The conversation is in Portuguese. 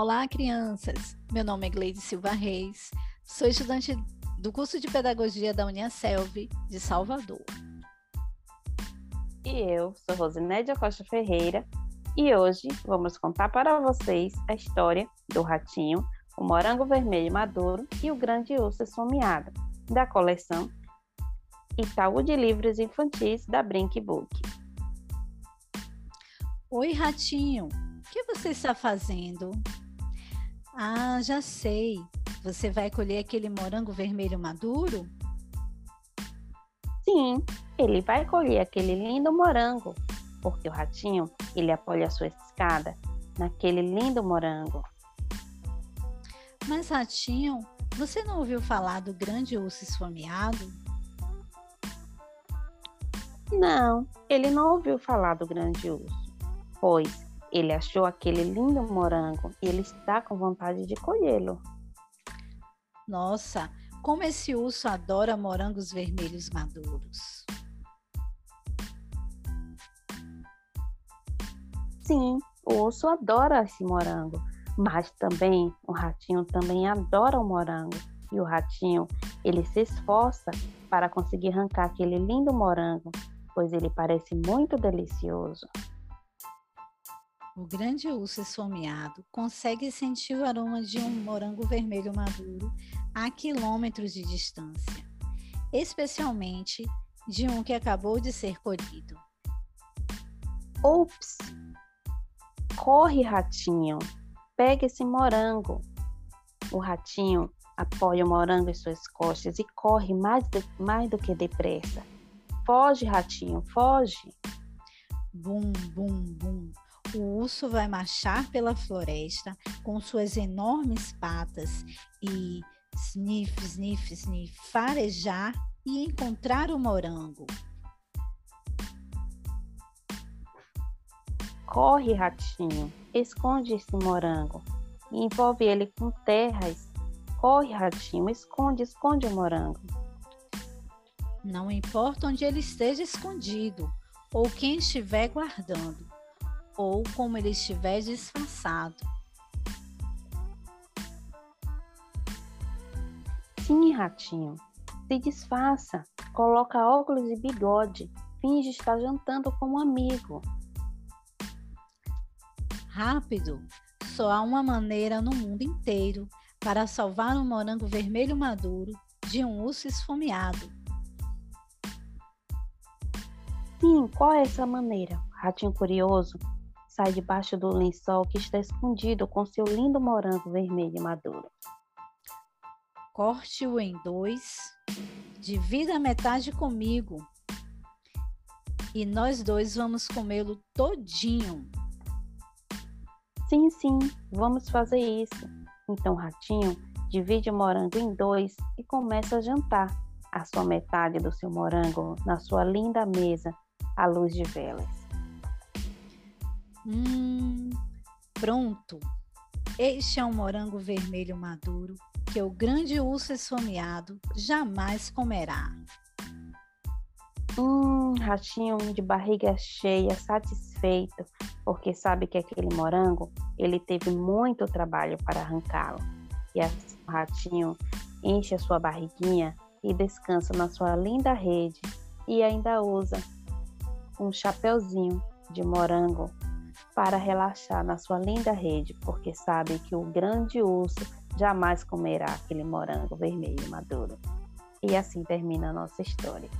Olá, crianças! Meu nome é Gleide Silva Reis, sou estudante do curso de Pedagogia da Uniaselv de Salvador. E eu sou Rosinédia Costa Ferreira e hoje vamos contar para vocês a história do ratinho, o morango vermelho maduro e o grande urso esfomeado, da coleção Itaú de Livros Infantis da Brink Book. Oi, ratinho! O que você está fazendo? Ah, já sei. Você vai colher aquele morango vermelho maduro? Sim, ele vai colher aquele lindo morango, porque o ratinho, ele apoia a sua escada naquele lindo morango. Mas, ratinho, você não ouviu falar do grande urso esfomeado? Não, ele não ouviu falar do grande urso, pois ele achou aquele lindo morango e ele está com vontade de colhê-lo. Nossa, como esse urso adora morangos vermelhos maduros. Sim, o urso adora esse morango, mas também o ratinho também adora o morango. E o ratinho, ele se esforça para conseguir arrancar aquele lindo morango, pois ele parece muito delicioso. O grande urso esfomeado consegue sentir o aroma de um morango vermelho maduro a quilômetros de distância, especialmente de um que acabou de ser colhido. Ops! Corre, ratinho! Pega esse morango! O ratinho apoia o morango em suas costas e corre mais, de, mais do que depressa. Foge, ratinho, foge! Bum, bum, bum o urso vai marchar pela floresta com suas enormes patas e sniff, sniff, sniff, farejar e encontrar o morango. Corre, ratinho, esconde esse morango e envolve ele com terras. Corre, ratinho, esconde, esconde o morango. Não importa onde ele esteja escondido ou quem estiver guardando ou como ele estiver disfarçado. Sim, ratinho. Se disfarça, coloca óculos e bigode, finge estar jantando com um amigo. Rápido! Só há uma maneira no mundo inteiro para salvar um morango vermelho maduro de um urso esfomeado. Sim, qual é essa maneira? Ratinho curioso sai debaixo do lençol que está escondido com seu lindo morango vermelho maduro. Corte-o em dois, divida a metade comigo e nós dois vamos comê-lo todinho. Sim, sim, vamos fazer isso. Então, Ratinho divide o morango em dois e começa a jantar a sua metade do seu morango na sua linda mesa à luz de velas. Hum, pronto. Este é um morango vermelho maduro que o grande urso esfomeado jamais comerá. Hum, ratinho de barriga cheia, satisfeito, porque sabe que aquele morango ele teve muito trabalho para arrancá-lo. E assim, o ratinho enche a sua barriguinha e descansa na sua linda rede e ainda usa um chapeuzinho de morango para relaxar na sua linda rede, porque sabe que o grande urso jamais comerá aquele morango vermelho maduro. E assim termina a nossa história.